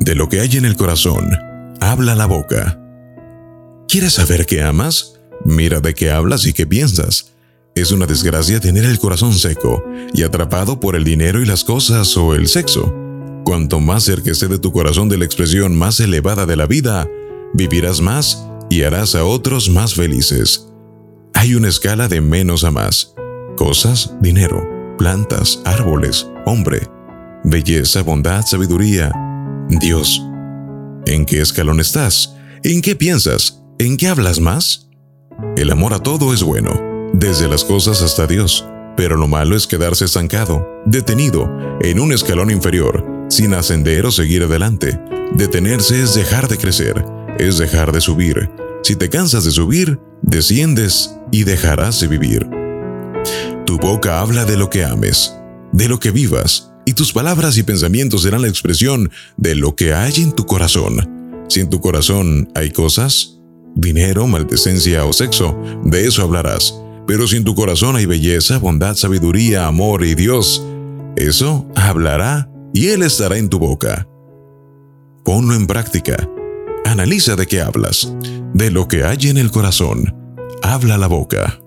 De lo que hay en el corazón, habla la boca. ¿Quieres saber qué amas? Mira de qué hablas y qué piensas. Es una desgracia tener el corazón seco y atrapado por el dinero y las cosas o el sexo. Cuanto más cerca esté de tu corazón de la expresión más elevada de la vida, vivirás más y harás a otros más felices. Hay una escala de menos a más. Cosas, dinero, plantas, árboles, hombre, belleza, bondad, sabiduría, Dios. ¿En qué escalón estás? ¿En qué piensas? ¿En qué hablas más? El amor a todo es bueno, desde las cosas hasta Dios, pero lo malo es quedarse estancado, detenido, en un escalón inferior, sin ascender o seguir adelante. Detenerse es dejar de crecer, es dejar de subir. Si te cansas de subir, desciendes y dejarás de vivir. Tu boca habla de lo que ames, de lo que vivas, y tus palabras y pensamientos serán la expresión de lo que hay en tu corazón. Si en tu corazón hay cosas, dinero, maldecencia o sexo, de eso hablarás. Pero si en tu corazón hay belleza, bondad, sabiduría, amor y Dios, eso hablará y Él estará en tu boca. Ponlo en práctica. Analiza de qué hablas, de lo que hay en el corazón. Habla la boca.